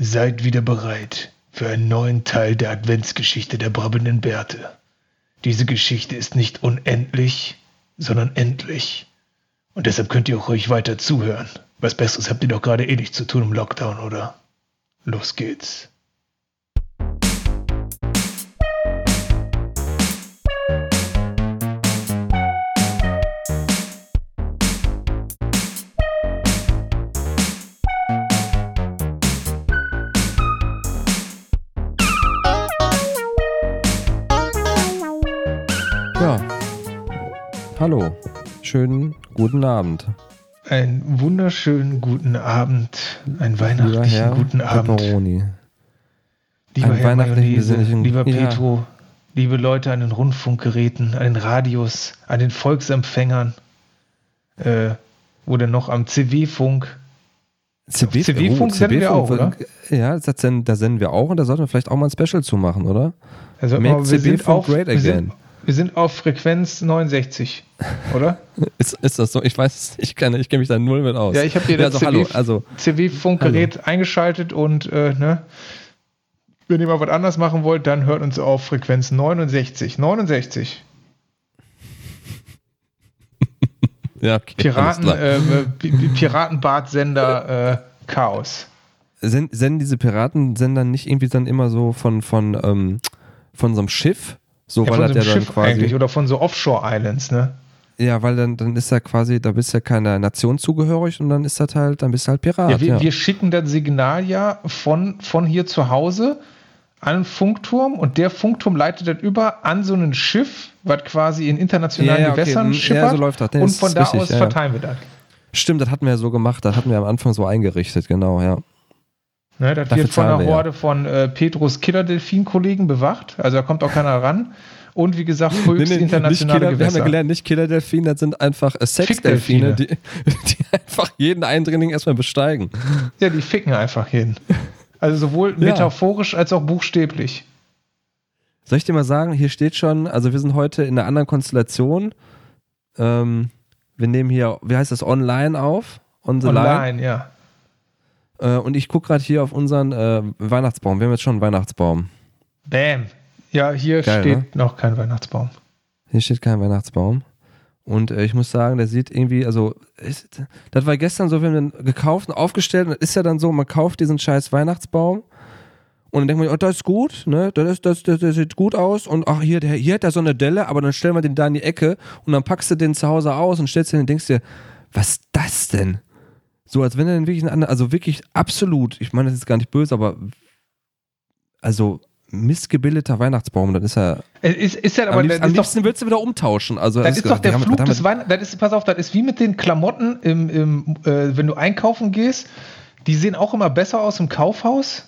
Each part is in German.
Seid wieder bereit für einen neuen Teil der Adventsgeschichte der brabbenden Bärte. Diese Geschichte ist nicht unendlich, sondern endlich. Und deshalb könnt ihr auch ruhig weiter zuhören. Was Besseres habt ihr doch gerade eh nicht zu tun im Lockdown, oder? Los geht's. Hallo. Schönen guten Abend. Einen wunderschönen guten Abend, einen weihnachtlichen Herr guten Abend. Pepperoni. Lieber Einen Herr Mayonnaise, lieber Ja. Petro, liebe Leute an den Rundfunkgeräten, an den Radios, an den Volksempfängern, äh, oder noch am CW-Funk. CW CW-Funk senden wir auch, oder? Ja, das senden, da senden wir auch und da sollten wir vielleicht auch mal ein Special zu machen, oder? Also Make wir, CW-Funk great wir, sind, again. Wir sind auf Frequenz 69, oder? Ist, ist das so? Ich weiß es nicht, ich kenne ich kenn mich da null mit aus. Ja, ich habe hier ja, das also, also CW-Funkgerät eingeschaltet und äh, ne, wenn ihr mal was anders machen wollt, dann hört uns auf Frequenz 69. 69. ja, okay, Piraten, äh, Pi- Piratenbad-Sender äh, Chaos. Send, senden diese Piratensender nicht irgendwie dann immer so von, von, ähm, von so einem Schiff? So, Ja, weil von so einem ja dann Schiff quasi. eigentlich oder von so Offshore-Islands, ne? Ja, weil dann, dann ist ja quasi, da bist du ja keiner Nation zugehörig und dann ist das halt, dann bist du halt Pirat. Ja, wir, ja. wir schicken das Signal ja von, von hier zu Hause an einen Funkturm und der Funkturm leitet das über an so ein Schiff, was quasi in internationalen Ja, ja, okay, Gewässern hm, schippert. ja, so läuft das. Nee, und von da richtig, aus verteilen wir das. Stimmt, das hatten wir ja so gemacht, das hatten wir am Anfang so eingerichtet, genau, ja. Ne, das Dafür wird von einer wir, ja. Horde von äh, Petrus Killer-Delfin-Kollegen bewacht. Also da kommt auch keiner ran. Und wie gesagt, höchst nicht internationale Killer, wir haben ja Gewässer. gelernt, nicht Killer-Delfine, das sind einfach äh, Sexdelfine, die, die einfach jeden Eindringling erstmal besteigen. Ja, die ficken einfach hin. Also sowohl Ja. metaphorisch als auch buchstäblich. Soll ich dir mal sagen, hier steht schon, also wir sind heute in einer anderen Konstellation. Ähm, wir nehmen hier, wie heißt das, online auf? On the line. Online, ja. Äh, und ich gucke gerade hier auf unseren äh, Weihnachtsbaum. Wir haben jetzt schon einen Weihnachtsbaum. Bam. Ja, hier Geil, steht ne? noch kein Weihnachtsbaum. Hier steht kein Weihnachtsbaum. Und äh, ich muss sagen, der sieht irgendwie, also, ist, das war gestern so, wir haben den gekauft und aufgestellt und das ist ja dann so, man kauft diesen scheiß Weihnachtsbaum und dann denkt man, oh, das ist gut, ne, das, ist, das, das, das sieht gut aus und ach, hier, der, hier hat er so eine Delle, aber dann stellen wir den da in die Ecke und dann packst du den zu Hause aus und stellst den und denkst dir, was ist das denn? So, als wenn er dann wirklich ein anderer, also wirklich absolut, ich meine, das ist gar nicht böse, aber also missgebildeter Weihnachtsbaum, dann ist er ist, ist ja am aber liebsten, das am ist doch, liebsten willst du wieder umtauschen. Also, das ist doch der Flug des Weihnachts. Das ist, pass auf, das ist wie mit den Klamotten, im, im, äh, wenn du einkaufen gehst. Die sehen auch immer besser aus im Kaufhaus.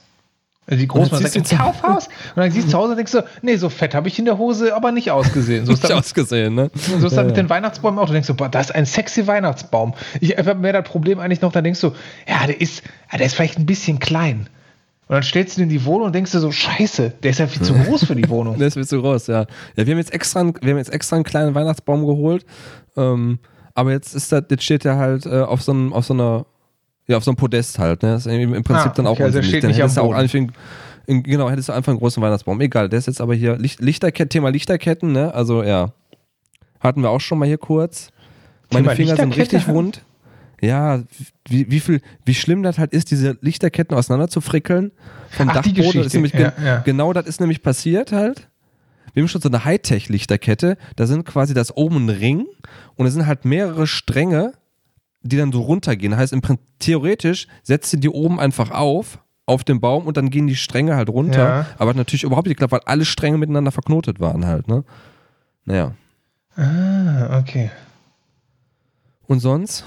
Also die siehst sagt, im Kaufhaus? Und dann siehst du zu Hause und denkst du, nee, so fett habe ich in der Hose aber nicht ausgesehen. So ist Nicht das, ausgesehen, ne? so ist das Ja, mit ja. den Weihnachtsbäumen auch. Du denkst so, boah, das ist ein sexy Weihnachtsbaum. Ich habe mehr das Problem eigentlich noch, da denkst du, ja, der ist, ja, der ist vielleicht ein bisschen klein. Und dann stellst du ihn in die Wohnung und denkst du so, scheiße, der ist ja viel zu groß für die Wohnung. Der ist viel zu groß, ja. Ja, wir haben jetzt extra, einen- wir haben jetzt extra einen kleinen Weihnachtsbaum geholt. Ähm, aber jetzt ist das, jetzt steht der halt äh, auf so einem, auf so einer, ja, auf so einem Podest halt, ne? Das ist im Prinzip Ah, dann auch okay, also steht Dann nicht hättest am auch einen, einen- genau, hättest du einfach einen großen Weihnachtsbaum. Egal, der ist jetzt aber hier Licht, Lichterketten, Thema Lichterketten, ne? Also ja. Hatten wir auch schon mal hier kurz. Meine Thema Finger sind Lichterkette? richtig wund. Ja, wie, wie viel, wie schlimm das halt ist, diese Lichterketten auseinander zu frickeln vom Ach, Dachboden. Ist nämlich Ja, ja. Genau das ist nämlich passiert halt. Wir haben schon so eine Hightech-Lichterkette. Da sind quasi das oben ein Ring und es sind halt mehrere Stränge, die dann so runtergehen. Heißt, im Prinzip, theoretisch setzt du die oben einfach auf, auf den Baum und dann gehen die Stränge halt runter. Ja. Aber hat natürlich überhaupt nicht geklappt, weil alle Stränge miteinander verknotet waren halt, ne? Naja. Ah, okay. Und sonst?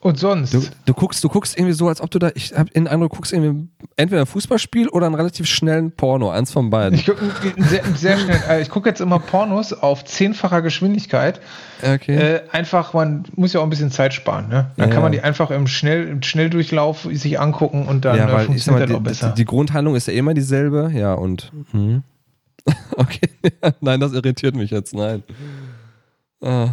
Und sonst? Du, du, guckst, du guckst irgendwie so, als ob du da, ich habe den Eindruck, du guckst irgendwie entweder ein Fußballspiel oder einen relativ schnellen Porno, eins von beiden. Ich gucke sehr, sehr schnell. Äh, ich gucke jetzt immer Pornos auf zehnfacher Geschwindigkeit. Okay. Äh, einfach, man muss ja auch ein bisschen Zeit sparen. Ne? Dann Ja, kann man die einfach im, Schnell, im Schnelldurchlauf sich angucken und dann ja, äh, weil sag funktioniert mal, das auch besser. die, die Grundhandlung ist ja immer dieselbe, ja, und. Hm. Okay, nein, das irritiert mich jetzt, nein. Ah.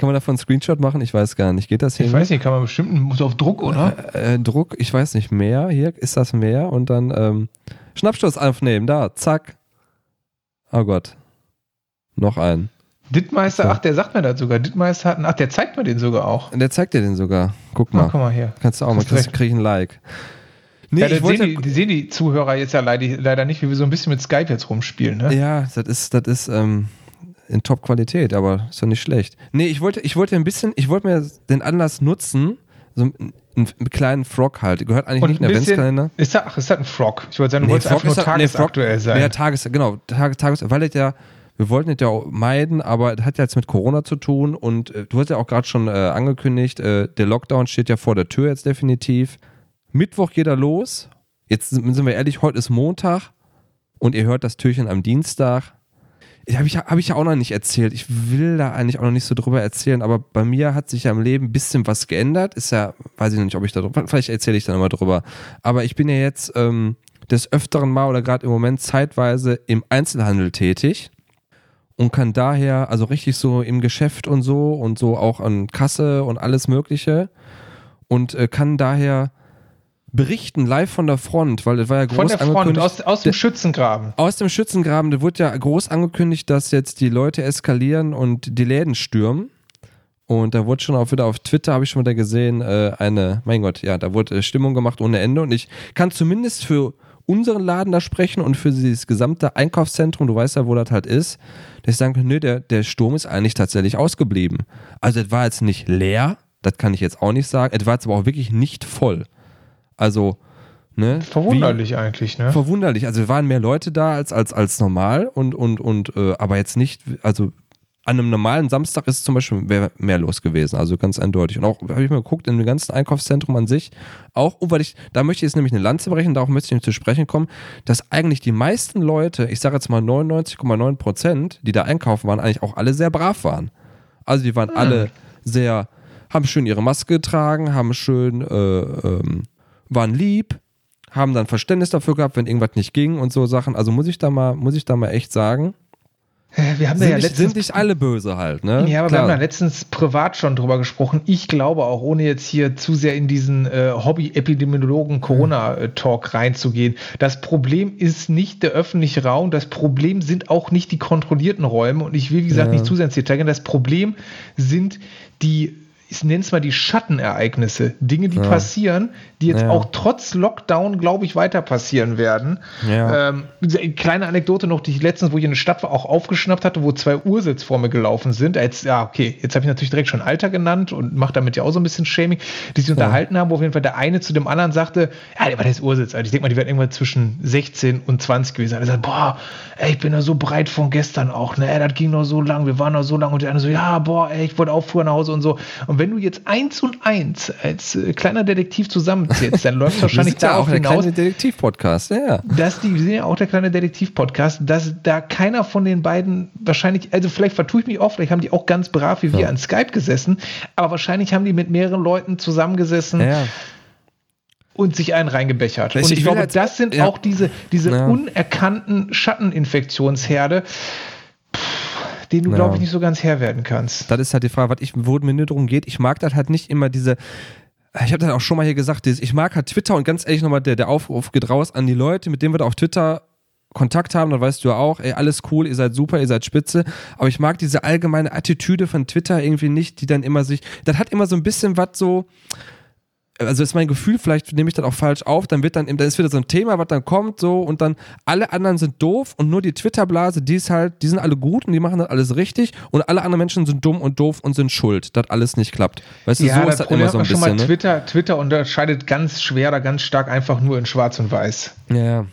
Kann man davon einen Screenshot machen? Ich weiß gar nicht. Geht das hier? Ich weiß nicht, kann man bestimmt, muss auf Druck, oder? Äh, äh, Druck, ich weiß nicht, mehr. Hier ist das mehr und dann ähm, Schnappstoß aufnehmen, da, zack. Oh Gott. Noch einen. Dittmeister, So. ach, der sagt mir das sogar. Dittmeister hat, einen- ach, der zeigt mir den sogar auch. Der zeigt dir den sogar. Guck Na, mal. guck mal hier. Kannst du auch mal, kriegst, krieg ich ein Like. Nee, ja, ich das wollte, sehen, die, die sehen die Zuhörer jetzt ja leider, leider nicht, wie wir so ein bisschen mit Skype jetzt rumspielen. Ne? Ja, das ist, das ist ähm, in Top-Qualität, aber ist doch nicht schlecht. Nee, ich wollte, ich wollte ein bisschen, ich wollte mir den Anlass nutzen, so einen, einen kleinen Frog halt. Gehört eigentlich Und nicht in den Adventskalender. ist das, ach, ist das ein Frog? Ich wollte sagen, du wolltest Frog einfach nur halt- nee, tagesaktuell sein. Ja, Tages, genau, Tages, Tages, weil das ja, wir wollten das ja auch meiden, aber das hat ja jetzt mit Corona zu tun und äh, du hast ja auch gerade schon äh, angekündigt, äh, der Lockdown steht ja vor der Tür jetzt definitiv. Mittwoch geht er los. Jetzt sind sind wir ehrlich, heute ist Montag und ihr hört das Türchen am Dienstag. Habe ich, hab ich ja auch noch nicht erzählt. Ich will da eigentlich auch noch nicht so drüber erzählen, aber bei mir hat sich ja im Leben ein bisschen was geändert. Ist ja, weiß ich noch nicht, ob ich da drüber, vielleicht erzähle ich dann mal drüber. Aber ich bin ja jetzt ähm, des Öfteren mal oder gerade im Moment zeitweise im Einzelhandel tätig und kann daher, also richtig so im Geschäft und so und so auch an Kasse und alles Mögliche und äh, kann daher berichten live von der Front, weil das war ja groß Von der Front, angekündigt. aus, aus dem Schützengraben. Aus dem Schützengraben, da wurde ja groß angekündigt, dass jetzt die Leute eskalieren und die Läden stürmen. Und da wurde schon auch wieder auf Twitter, habe ich schon wieder gesehen, äh, eine, mein Gott, ja, da wurde äh, Stimmung gemacht ohne Ende. Und ich kann zumindest für unseren Laden da sprechen und für dieses gesamte Einkaufszentrum, du weißt ja, wo das halt ist, dass ich sagen nö, der, der Sturm ist eigentlich tatsächlich ausgeblieben. Also es war jetzt nicht leer, das kann ich jetzt auch nicht sagen, es war jetzt aber auch wirklich nicht voll. Also, ne? wie- Verwunderlich eigentlich, ne? Verwunderlich. Also es waren mehr Leute da als, als, als normal und, und, und äh, aber jetzt nicht, also an einem normalen Samstag ist zum Beispiel mehr, mehr los gewesen, also ganz eindeutig. Und auch, habe ich mal geguckt, in dem ganzen Einkaufszentrum an sich, auch, oh, weil ich, da möchte ich jetzt nämlich eine Lanze brechen, darauf möchte ich nicht zu sprechen kommen, dass eigentlich die meisten Leute, ich sage jetzt mal 99,9 Prozent, die da einkaufen waren, eigentlich auch alle sehr brav waren. Also die waren alle sehr, haben schön ihre Maske getragen, haben schön, äh, ähm, waren lieb, haben dann Verständnis dafür gehabt, wenn irgendwas nicht ging und so Sachen. Also muss ich da mal, muss ich da mal echt sagen, Wir haben sind, ja nicht, letztens sind nicht alle böse halt, ne? Ja, aber Klar. wir haben da letztens privat schon drüber gesprochen. Ich glaube auch, ohne jetzt hier zu sehr in diesen äh, Hobby-Epidemiologen-Corona-Talk reinzugehen, das Problem ist nicht der öffentliche Raum, das Problem sind auch nicht die kontrollierten Räume und ich will, wie gesagt, Ja. nicht zu sehr ins Detail gehen. Das Problem sind die ich nenne es mal die Schattenereignisse, Dinge, die Ja. passieren, die jetzt Ja. auch trotz Lockdown, glaube ich, weiter passieren werden. Ja. Ähm, eine kleine Anekdote noch, die ich letztens, wo ich in der Stadt war, auch aufgeschnappt hatte, wo zwei Ursitz vor mir gelaufen sind. Jetzt, ja, okay, jetzt habe ich natürlich direkt schon Alter genannt und mache damit ja auch so ein bisschen Shaming, die sich unterhalten haben, wo auf jeden Fall der eine zu dem anderen sagte, ja, der war der ist Ursitz. Also ich denke mal, die werden irgendwann zwischen 16 und 20 gewesen. Er sagt, boah, ey, ich bin da so breit von gestern auch, ne, ey, das ging noch so lang, wir waren noch so lang und der andere so, ja, boah, ey, ich wollte auch früher nach Hause und so. Und wenn du jetzt eins und eins als äh, kleiner Detektiv zusammenzählst, dann läuft Wir wahrscheinlich sind ja auch der hinaus, kleine Detektiv-Podcast, ja, dass die, wir sind ja auch der kleine Detektiv-Podcast, dass da keiner von den beiden wahrscheinlich, also vielleicht vertue ich mich auch, vielleicht haben die auch ganz brav wie wir Ja. an Skype gesessen, aber wahrscheinlich haben die mit mehren Leuten zusammengesessen ja, und sich einen reingebechert. Ich- und ich, glaube, jetzt- das sind ja. auch diese, diese Ja. unerkannten Schatteninfektionsherde, denen du, Ja. glaube ich, nicht so ganz Herr werden kannst. Das ist halt die Frage, was ich, wo mir nur darum geht. Ich mag das halt nicht immer diese. Ich habe das auch schon mal hier gesagt, dieses, ich mag halt Twitter und ganz ehrlich nochmal, der, der Aufruf geht raus an die Leute, mit denen wir da auf Twitter Kontakt haben, dann weißt du ja auch, ey, alles cool, ihr seid super, ihr seid spitze, aber ich mag diese allgemeine Attitüde von Twitter irgendwie nicht, die dann immer sich, das hat immer so ein bisschen was so, also ist mein Gefühl, vielleicht nehme ich das auch falsch auf, dann wird dann, dann ist wieder so ein Thema, was dann kommt, so und dann alle anderen sind doof und nur die Twitter-Blase, die ist halt, die sind alle gut und die machen das alles richtig und alle anderen Menschen sind dumm und doof und sind schuld, dass alles nicht klappt. Weißt du, so das ist das Problem immer so ein bisschen. schon mal Ne? Twitter, Twitter unterscheidet ganz schwer oder ganz stark einfach nur in Schwarz und Weiß. Ja, ja.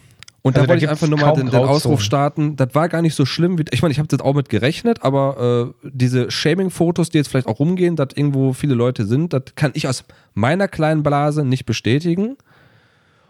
Und Also da wollte ich einfach nur mal den, den Ausruf starten. Das war gar nicht so schlimm. Wie, ich meine, ich habe das auch mit gerechnet, aber äh, diese Shaming-Fotos, die jetzt vielleicht auch rumgehen, dass irgendwo viele Leute sind, das kann ich aus meiner kleinen Blase nicht bestätigen.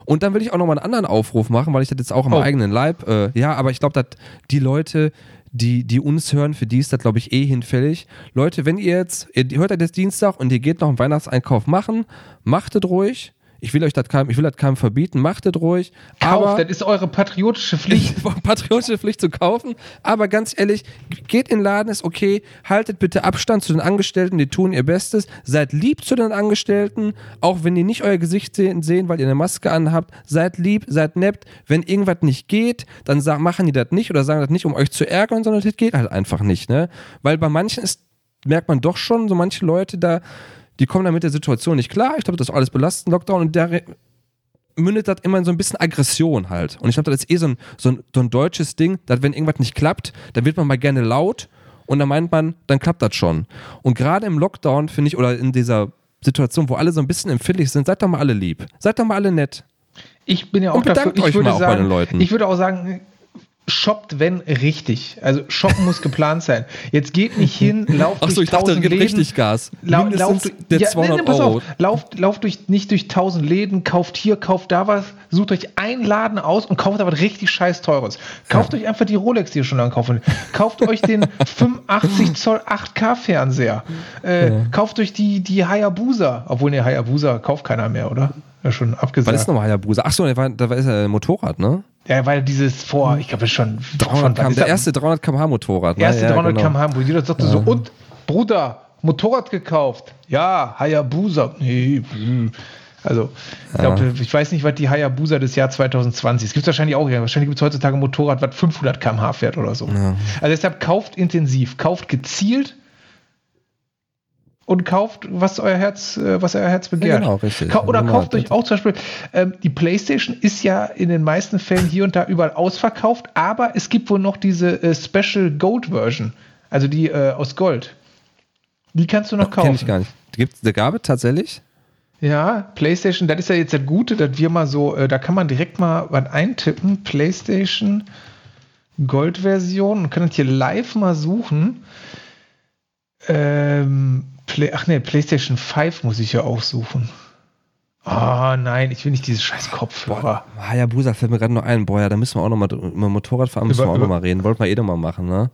Und dann will ich auch noch mal einen anderen Aufruf machen, weil ich das jetzt auch am Oh. eigenen Leib, äh, ja, aber ich glaube, dass die Leute, die, die uns hören, für die ist das, glaube ich, eh hinfällig. Leute, wenn ihr jetzt, ihr hört das jetzt Dienstag und ihr geht noch einen Weihnachtseinkauf machen, macht es ruhig. Ich will euch das keinem, ich will das keinem verbieten, macht das ruhig. Kauft, aber das ist eure patriotische Pflicht. patriotische Pflicht zu kaufen. Aber ganz ehrlich, geht in den Laden, ist okay. Haltet bitte Abstand zu den Angestellten, die tun ihr Bestes. Seid lieb zu den Angestellten, auch wenn die nicht euer Gesicht sehen, sehen weil ihr eine Maske anhabt. Seid lieb, seid nett. Wenn irgendwas nicht geht, dann sagen, machen die das nicht oder sagen das nicht, um euch zu ärgern, sondern das geht halt einfach nicht. Ne? Weil bei manchen ist, merkt man doch schon, so manche Leute da, die kommen da mit der Situation nicht klar. Ich glaube, das ist alles belastend, Lockdown. Und da mündet das immer in so ein bisschen Aggression halt. Und ich glaube, das ist eh so ein, so, ein, so ein deutsches Ding, dass wenn irgendwas nicht klappt, dann wird man mal gerne laut und dann meint man, dann klappt das schon. Und gerade im Lockdown, finde ich, oder in dieser Situation, wo alle so ein bisschen empfindlich sind, seid doch mal alle lieb. Seid doch mal alle nett. Ich bin ja auch Und dafür, bedankt ich euch würde mal auch bei sagen, den Leuten. ich würde auch sagen, shoppt, wenn richtig. Also shoppen muss geplant sein. Jetzt geht nicht hin, lauft Achso, durch ich dachte, Läden. richtig Gas. Lau, Mindestens lauf durch, der ja, 200 nee, nee, pass Euro. auf, lauft, lauft durch, nicht durch tausend Läden, kauft hier, kauft da was, sucht euch einen Laden aus und kauft aber richtig scheiß teures. Kauft euch einfach die Rolex, die ihr schon lange kaufen. Kauft euch den 85 Zoll 8K Fernseher. Äh, Kauft euch die, die Hayabusa. Obwohl, ne, Hayabusa kauft keiner mehr, oder? Ja, schon abgesagt. Was ist nochmal Hayabusa? Achso, da war, da war ist ja ein Motorrad, ne? Ja, weil dieses vor, ich glaube, ist schon 300 von- km, ist der ja- erste 300 km/h Motorrad. ne? erste Ja, 300 genau. km/h, wo jeder sagte so, und Bruder, Motorrad gekauft. Ja, Hayabusa. Nee, hm. also, ich, glaub, ich weiß nicht, was die Hayabusa des Jahr 2020 Es gibt wahrscheinlich auch, ja, wahrscheinlich gibt es heutzutage ein Motorrad, was 500 km/h fährt oder so. Also deshalb kauft intensiv, kauft gezielt und kauft, was euer Herz, äh, was euer Herz begehrt. genau, richtig. Ka oder kauft euch auch zum Beispiel, ähm, die PlayStation ist ja in den meisten Fällen hier und da überall ausverkauft, aber es gibt wohl noch diese äh, Special Gold Version, also die äh, aus Gold. Die kannst du noch kaufen. Kenn ich gar nicht. Gibt's eine Gabe tatsächlich? Ja, PlayStation, das ist ja jetzt das Gute, dass wir mal so, äh, da kann man direkt mal was eintippen. PlayStation Gold-Version und kann das hier live mal suchen. Ähm, Play, ach nee, PlayStation 5 muss ich ja auch suchen. Ah, nein, ich will nicht diese scheiß Kopfhörer. Hayabusa fällt mir gerade noch ein. Boah, ja, da müssen wir auch nochmal über Motorradfahren müssen Über- wir auch nochmal reden. Wollten wir eh nochmal machen, ne?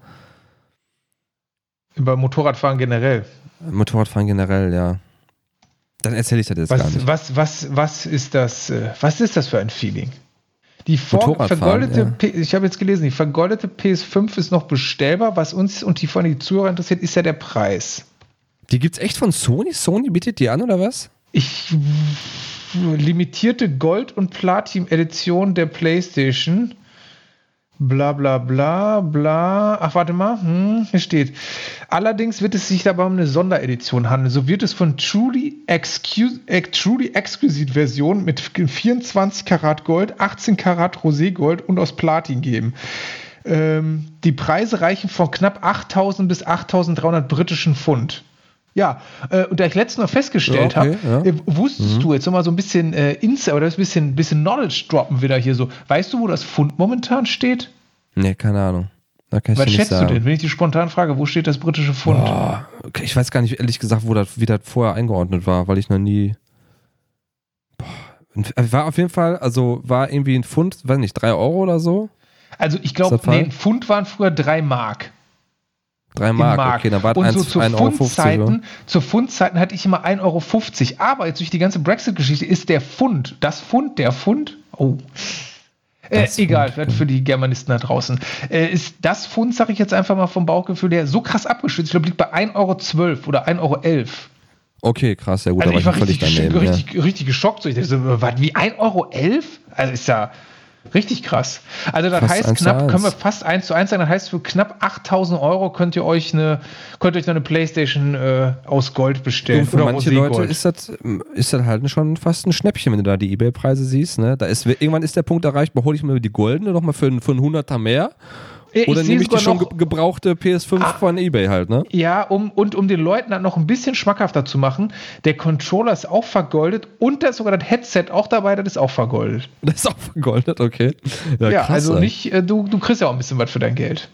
Über Motorradfahren generell. Motorradfahren generell, ja. Dann erzähle ich das jetzt gar Was, nicht. was, was, was ist das? äh, Was ist das für ein Feeling? Die vergoldete, ja. Ich habe jetzt gelesen, die vergoldete PS5 ist noch bestellbar. Was uns und die von den Zuhörern interessiert, ist ja der Preis. Die gibt's echt von Sony? Sony bietet die an oder was? Ich limitierte Gold- und Platin-Edition der PlayStation. Bla bla bla bla. Ach, warte mal. Hm, hier steht. Allerdings wird es sich dabei um eine Sonderedition handeln. So wird es von Truly, Excuse, äh, Truly Exquisite Version mit 24 Karat Gold, 18 Karat Roségold und aus Platin geben. Ähm, die Preise reichen von knapp 8000 bis 8300 britischen Pfund. Ja, äh, und da ich letztens noch festgestellt Ja, okay, habe, ja. äh, wusstest du jetzt noch mal so ein bisschen äh, Insight oder ein bisschen, bisschen Knowledge droppen wieder hier so. Weißt du, wo das Pfund momentan steht? Nee, keine Ahnung. Da kann ich Was schätzt sagen. du denn, wenn ich die spontan frage, wo steht das britische Pfund? Boah, okay, ich weiß gar nicht, ehrlich gesagt, wo das, wie das vorher eingeordnet war, weil ich noch nie. Boah, ein- war auf jeden Fall, also war irgendwie ein Pfund, weiß nicht, 3 Euro oder so? Also ich glaube, nee, ein Pfund waren früher drei Mark. 3 im Mark, Mark. okay, dann war und so 1 zu 1,50 Euro. oder? Pfundzeiten, zu Pfundzeiten hatte ich immer 1,50 Euro. Aber jetzt durch die ganze Brexit-Geschichte ist der Pfund, das Pfund, der Pfund, oh. Äh, egal, für die Germanisten da draußen. Äh, ist das Pfund, sage ich jetzt einfach mal vom Bauchgefühl her, so krass abgestützt. Ich glaube, liegt bei 1,12 Euro oder 1,11 Euro. Okay, krass, ja gut, Also da ich war war ich völlig richtig, daneben. richtig, richtig geschockt. So, ich dachte so, was, wie 1,11 Euro? Also ist ja richtig krass. Also das Fast heißt knapp, können wir fast 1 zu 1 sagen, das heißt für knapp 8000 Euro könnt ihr euch eine, könnt ihr euch noch eine Playstation äh, aus Gold bestellen. Und für oder manche Roségold. Leute ist das, ist das halt schon fast ein Schnäppchen, wenn du da die Ebay-Preise siehst. Ne? Da ist, irgendwann ist der Punkt erreicht, hole ich mir die goldene nochmal für, für einen Hunderter mehr. Ich Oder nehme ich die schon noch- gebrauchte PS5 Ah. von Ebay halt, ne? Ja, um, und um den Leuten dann noch ein bisschen schmackhafter zu machen, der Controller ist auch vergoldet und da ist sogar das Headset auch dabei, das ist auch vergoldet. Das ist auch vergoldet, okay. Ja, Ja, krass, also nicht, äh, du, du kriegst ja auch ein bisschen was für dein Geld.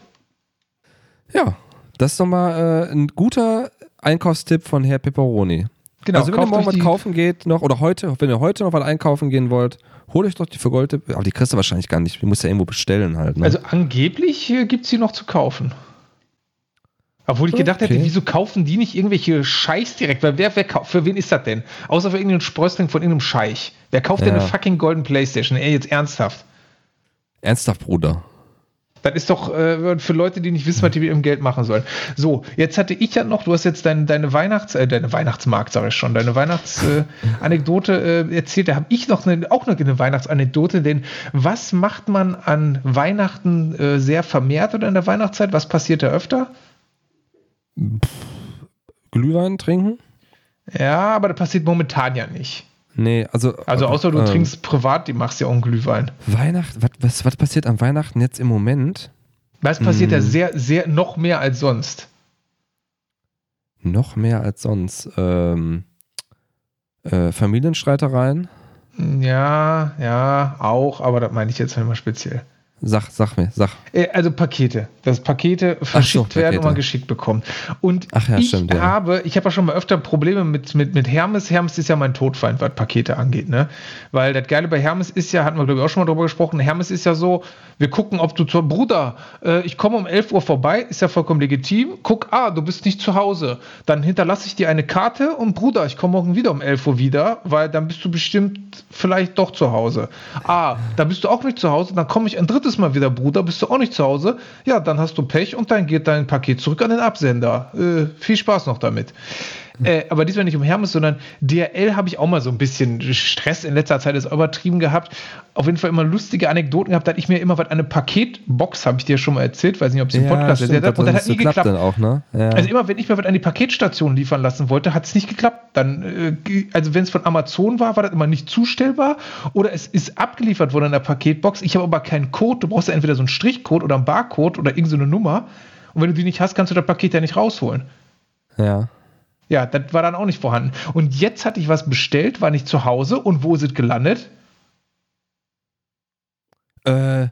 Ja, das ist doch mal äh, ein guter Einkaufstipp von Herr Pepperoni. Genau, also wenn ihr morgen was die- kaufen geht noch, oder heute, wenn ihr heute noch was einkaufen gehen wollt, holt euch doch die vergoldete, aber die kriegst du wahrscheinlich gar nicht, die musst du ja irgendwo bestellen halt, ne? Also angeblich äh, gibt es sie noch zu kaufen. Obwohl ich gedacht hätte, Okay. wieso kaufen die nicht irgendwelche Scheichs direkt? Weil wer, wer kauft, für wen ist das denn? Außer für irgendeinen Sprössling von irgendeinem Scheich. Wer kauft denn Ja. eine fucking Golden Playstation? Ey, jetzt ernsthaft. Ernsthaft, Bruder. Das ist doch äh, für Leute, die nicht wissen, was die mit ihrem Geld machen sollen. So, jetzt hatte ich ja noch, du hast jetzt dein, deine Weihnachts-, äh, deine Weihnachtsmarkt, sage ich schon, deine Weihnachtsanekdote äh, äh, erzählt. Da habe ich noch eine, auch noch eine Weihnachtsanekdote, denn was macht man an Weihnachten äh, sehr vermehrt oder in der Weihnachtszeit? Was passiert da öfter? Glühwein trinken? Ja, aber das passiert momentan ja nicht. Nee, also. Also außer du ähm, trinkst privat, die machst ja auch einen Glühwein. Weihnachten, was, was, was passiert an Weihnachten jetzt im Moment? Was passiert Hm. da sehr, sehr noch mehr als sonst? Noch mehr als sonst. Ähm, äh, Familienstreitereien? Ja, ja, auch, aber das meine ich jetzt nicht mal speziell. Sag, sag mir, sag. Äh, Also Pakete, dass Pakete verschickt werden und Pakete. man geschickt bekommt. Und Ach ja, ich stimmt, ja. habe, ich habe ja schon mal öfter Probleme mit, mit, mit Hermes. Hermes ist ja mein Todfeind, was Pakete angeht, ne? Weil das Geile bei Hermes ist ja, hatten wir glaube ich auch schon mal drüber gesprochen, Hermes ist ja so, wir gucken, ob du zur Bruder, äh, ich komme um 11 Uhr vorbei, ist ja vollkommen legitim. Guck, ah, du bist nicht zu Hause. Dann hinterlasse ich dir eine Karte und Bruder, ich komme morgen wieder um 11 Uhr wieder, weil dann bist du bestimmt vielleicht doch zu Hause. Ah, da bist du auch nicht zu Hause, dann komme ich ein drittes Mal wieder, Bruder, bist du auch nicht zu Hause? Ja, dann hast du Pech und dann geht dein Paket zurück an den Absender. Äh, viel Spaß noch damit. Äh, aber diesmal nicht um Hermes, sondern DRL habe ich auch mal so ein bisschen Stress in letzter Zeit ist übertrieben gehabt. Auf jeden Fall immer lustige Anekdoten gehabt, da hatte ich mir immer was, eine Paketbox, habe ich dir schon mal erzählt, weiß nicht, ob es im Podcast stimmt, erzählt habe. Und das das hat nie geklappt. dann auch, ne? Ja. Also immer, wenn ich mir was an die Paketstation liefern lassen wollte, hat es nicht geklappt. Dann, äh, also wenn es von Amazon war, war das immer nicht zustellbar oder es ist abgeliefert worden in der Paketbox. Ich habe aber keinen Code. Du brauchst ja entweder so einen Strichcode oder einen Barcode oder irgendeine so eine Nummer. Und wenn du die nicht hast, kannst du das Paket ja nicht rausholen. ja. Ja, das war dann auch nicht vorhanden. Und jetzt hatte ich was bestellt, war nicht zu Hause. Und wo ist es gelandet? Äh,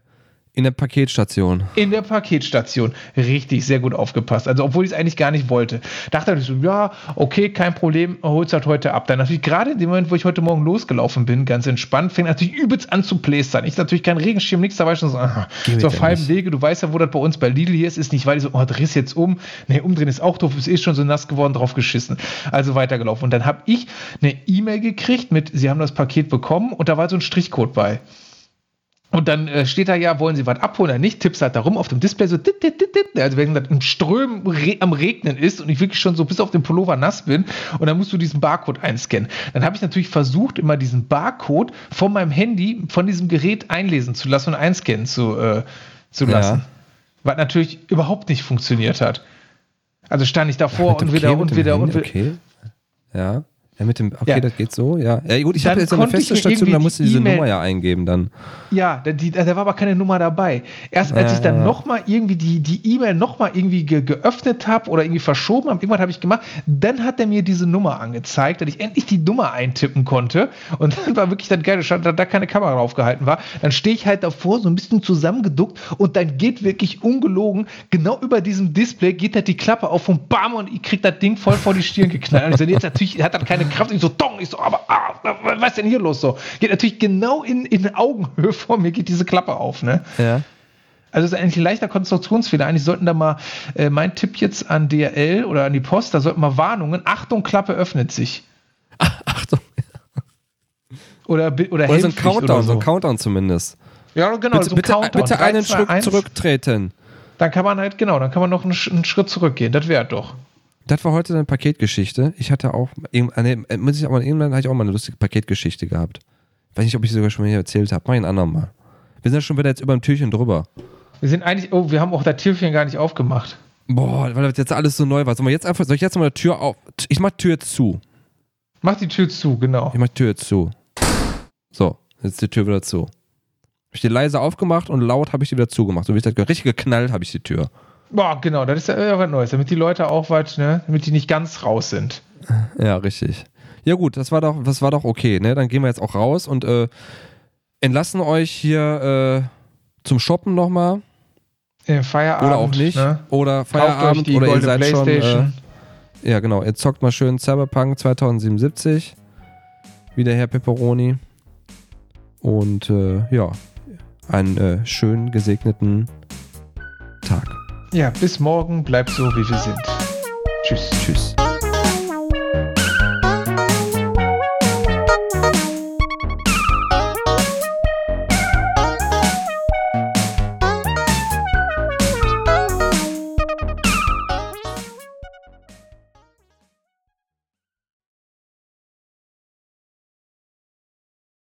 in der Paketstation. In der Paketstation. Richtig, sehr gut aufgepasst. Also, obwohl ich es eigentlich gar nicht wollte. Dachte ich so, ja, okay, kein Problem, hol's halt heute ab. Dann natürlich gerade in dem Moment, wo ich heute Morgen losgelaufen bin, ganz entspannt, fängt natürlich übelst an zu plästern. Ich natürlich kein Regenschirm, nichts dabei, schon so, aha, so auf halbem. Wege. Du weißt ja, wo das bei uns bei Lidl hier ist, ist nicht weit. Ich so, oh, drehst jetzt um. Nee, umdrehen ist auch doof, ist eh schon so nass geworden, drauf geschissen. Also weitergelaufen. Und dann habe ich eine E-Mail gekriegt mit, Sie haben das Paket bekommen und da war so ein Strichcode bei. Und dann äh, steht da ja, wollen Sie was abholen oder nicht? Tippst halt da rum auf dem Display so, dit, dit, dit, dit. also wenn das im Strömen re am Regnen ist und ich wirklich schon so bis auf den Pullover nass bin und dann musst du diesen Barcode einscannen. Dann habe ich natürlich versucht, immer diesen Barcode von meinem Handy, von diesem Gerät einlesen zu lassen und einscannen zu, äh, zu Ja. lassen. Was natürlich überhaupt nicht funktioniert hat. Also stand ich davor Mit und wieder okay, mit und wieder Handy, und wieder. Okay. Ja. Ja, mit dem, okay, Ja. das geht so, ja. Ja, gut, ich Dann habe jetzt eine feste Station, da musst du die diese E-Mail- Nummer ja eingeben dann. Ja, da, die, da war aber keine Nummer dabei. Erst als Ja, ich dann ja. nochmal irgendwie die die E-Mail nochmal irgendwie ge geöffnet habe oder irgendwie verschoben habe, irgendwas habe ich gemacht, dann hat er mir diese Nummer angezeigt, dass ich endlich die Nummer eintippen konnte. Und dann war wirklich das Geile, stand, da da keine Kamera drauf gehalten war. Dann stehe ich halt davor, so ein bisschen zusammengeduckt und dann geht wirklich ungelogen, genau über diesem Display geht halt die Klappe auf und bam und ich krieg das Ding voll vor die Stirn geknallt. Und ich so, jetzt natürlich hat das keine Kraft. Ich so, dong, ich so, aber ah, was ist denn hier los so? Geht natürlich genau in, in Augenhöhe vor mir, geht diese Klappe auf, ne? Ja. Also es ist eigentlich ein leichter Konstruktionsfehler. Eigentlich sollten da mal, äh, mein Tipp jetzt an DRL oder an die Post, da sollten mal Warnungen, Achtung, Klappe öffnet sich. Achtung. Oder, oder, Oder so ein Countdown, oder so ein Countdown zumindest. Ja, genau, bitte so ein bitte, Countdown. bitte einen zwei, Schritt eins. zurücktreten. Dann kann man halt, genau, dann kann man noch einen, einen Schritt zurückgehen. Das wäre doch. Das war heute eine Paketgeschichte. Ich hatte auch, irgend- äh, muss ich aber irgendwann hatte ich auch mal eine lustige Paketgeschichte gehabt. Weiß nicht, ob ich sie sogar schon mal hier erzählt habe. Mach ich ein andermal. Wir sind ja schon wieder jetzt über dem Türchen drüber. Wir sind eigentlich, oh, wir haben auch das Türchen gar nicht aufgemacht. Boah, weil das jetzt alles so neu war. Wir jetzt einfach, soll ich jetzt mal die Tür auf? Ich mach Tür zu. Mach die Tür zu, genau. Ich mach Tür zu. So, jetzt ist die Tür wieder zu. Hab ich die leise aufgemacht und laut habe ich die wieder zugemacht. So wie ich das gehört. Richtig geknallt habe ich die Tür. Boah, genau, das ist ja was Neues, damit die Leute auch was, ne, damit die nicht ganz raus sind. Ja, richtig. Ja gut, das war doch, das war doch okay, ne? Dann gehen wir jetzt auch raus und äh, entlassen euch hier äh, zum Shoppen nochmal. Äh, Feierabend. Oder auch nicht. Ne? Oder Feierabend oder ihr seid schon. Äh, ja, genau. Ihr zockt mal schön Cyberpunk 2077. Wie der Herr Pepperoni. Und äh, ja, einen äh, schön gesegneten Tag. Ja, bis morgen. Bleibt so, wie wir sind. Tschüss. Tschüss.